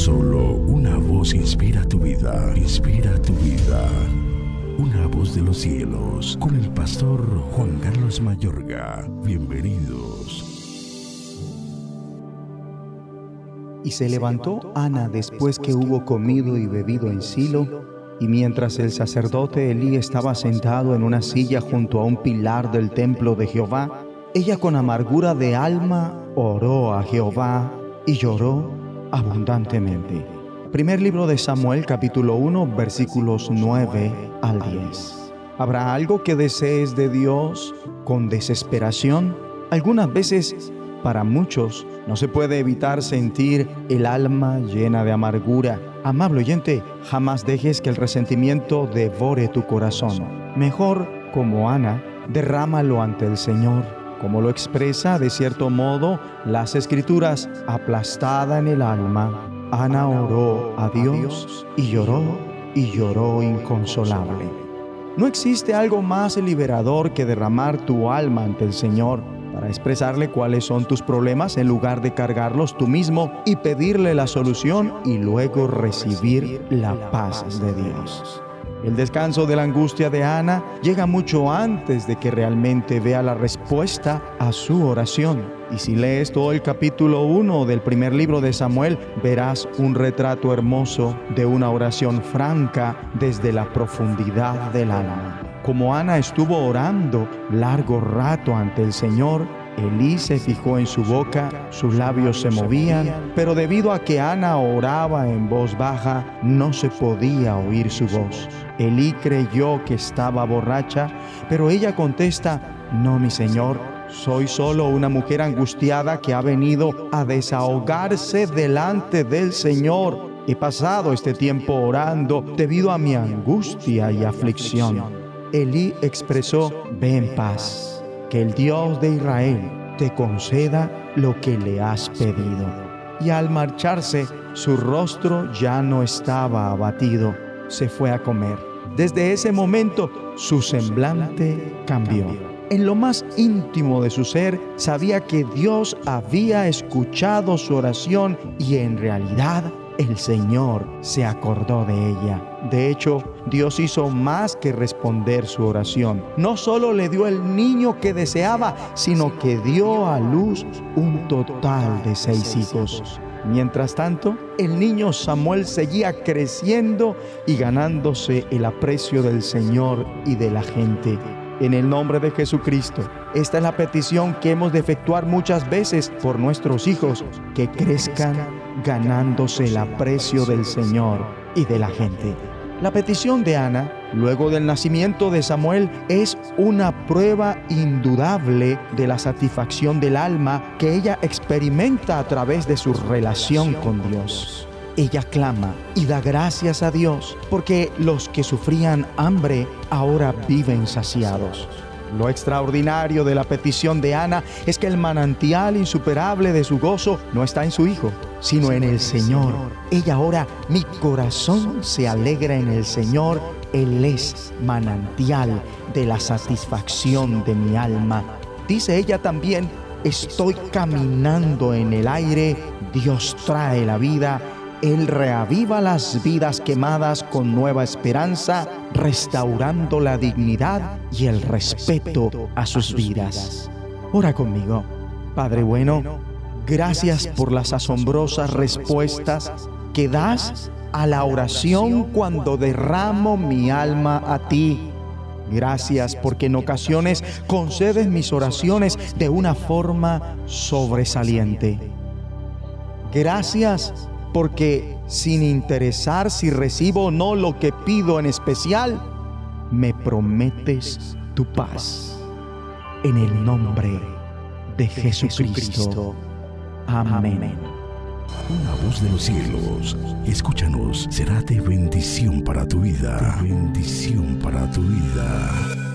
Solo una voz inspira tu vida, inspira tu vida. Una voz de los cielos, con el pastor Juan Carlos Mayorga. Bienvenidos. Y se levantó Ana después que hubo comido y bebido en Silo, y mientras el sacerdote Elí estaba sentado en una silla junto a un pilar del templo de Jehová, ella con amargura de alma oró a Jehová y lloró abundantemente. Primer libro de Samuel capítulo 1 versículos 9 al 10. ¿Habrá algo que desees de Dios con desesperación? Algunas veces, para muchos, no se puede evitar sentir el alma llena de amargura. Amable oyente, jamás dejes que el resentimiento devore tu corazón. Mejor, como Ana, derrámalo ante el Señor, como lo expresa de cierto modo las escrituras, aplastada en el alma. Ana oró a Dios y lloró y lloró inconsolable. No existe algo más liberador que derramar tu alma ante el Señor para expresarle cuáles son tus problemas en lugar de cargarlos tú mismo y pedirle la solución y luego recibir la paz de Dios. El descanso de la angustia de Ana llega mucho antes de que realmente vea la respuesta a su oración. Y si lees todo el capítulo 1 del primer libro de Samuel, verás un retrato hermoso de una oración franca desde la profundidad del alma. Como Ana estuvo orando largo rato ante el Señor, Elí se fijó en su boca, sus labios se movían, pero debido a que Ana oraba en voz baja, no se podía oír su voz. Elí creyó que estaba borracha, pero ella contesta, no, mi señor, soy solo una mujer angustiada que ha venido a desahogarse delante del Señor. He pasado este tiempo orando debido a mi angustia y aflicción. Elí expresó, ve en paz que el Dios de Israel te conceda lo que le has pedido. Y al marcharse, su rostro ya no estaba abatido, se fue a comer. Desde ese momento, su semblante cambió. En lo más íntimo de su ser, sabía que Dios había escuchado su oración y en realidad el Señor se acordó de ella. De hecho, Dios hizo más que responder su oración. No solo le dio el niño que deseaba, sino que dio a luz un total de seis hijos. Mientras tanto, el niño Samuel seguía creciendo y ganándose el aprecio del Señor y de la gente en el nombre de Jesucristo. Esta es la petición que hemos de efectuar muchas veces por nuestros hijos, que crezcan ganándose el aprecio del Señor y de la gente. La petición de Ana, luego del nacimiento de Samuel, es una prueba indudable de la satisfacción del alma que ella experimenta a través de su relación con Dios ella clama y da gracias a Dios porque los que sufrían hambre ahora viven saciados. Lo extraordinario de la petición de Ana es que el manantial insuperable de su gozo no está en su hijo, sino en el Señor. Ella ora, mi corazón se alegra en el Señor, Él es manantial de la satisfacción de mi alma. Dice ella también, estoy caminando en el aire, Dios trae la vida él reaviva las vidas quemadas con nueva esperanza, restaurando la dignidad y el respeto a sus vidas. Ora conmigo. Padre bueno, gracias por las asombrosas respuestas que das a la oración cuando derramo mi alma a ti. Gracias porque en ocasiones concedes mis oraciones de una forma sobresaliente. Gracias porque sin interesar si recibo o no lo que pido en especial, me prometes tu paz. En el nombre de Jesucristo. Amén. Una voz de los cielos, escúchanos, será de bendición para tu vida. bendición para tu vida.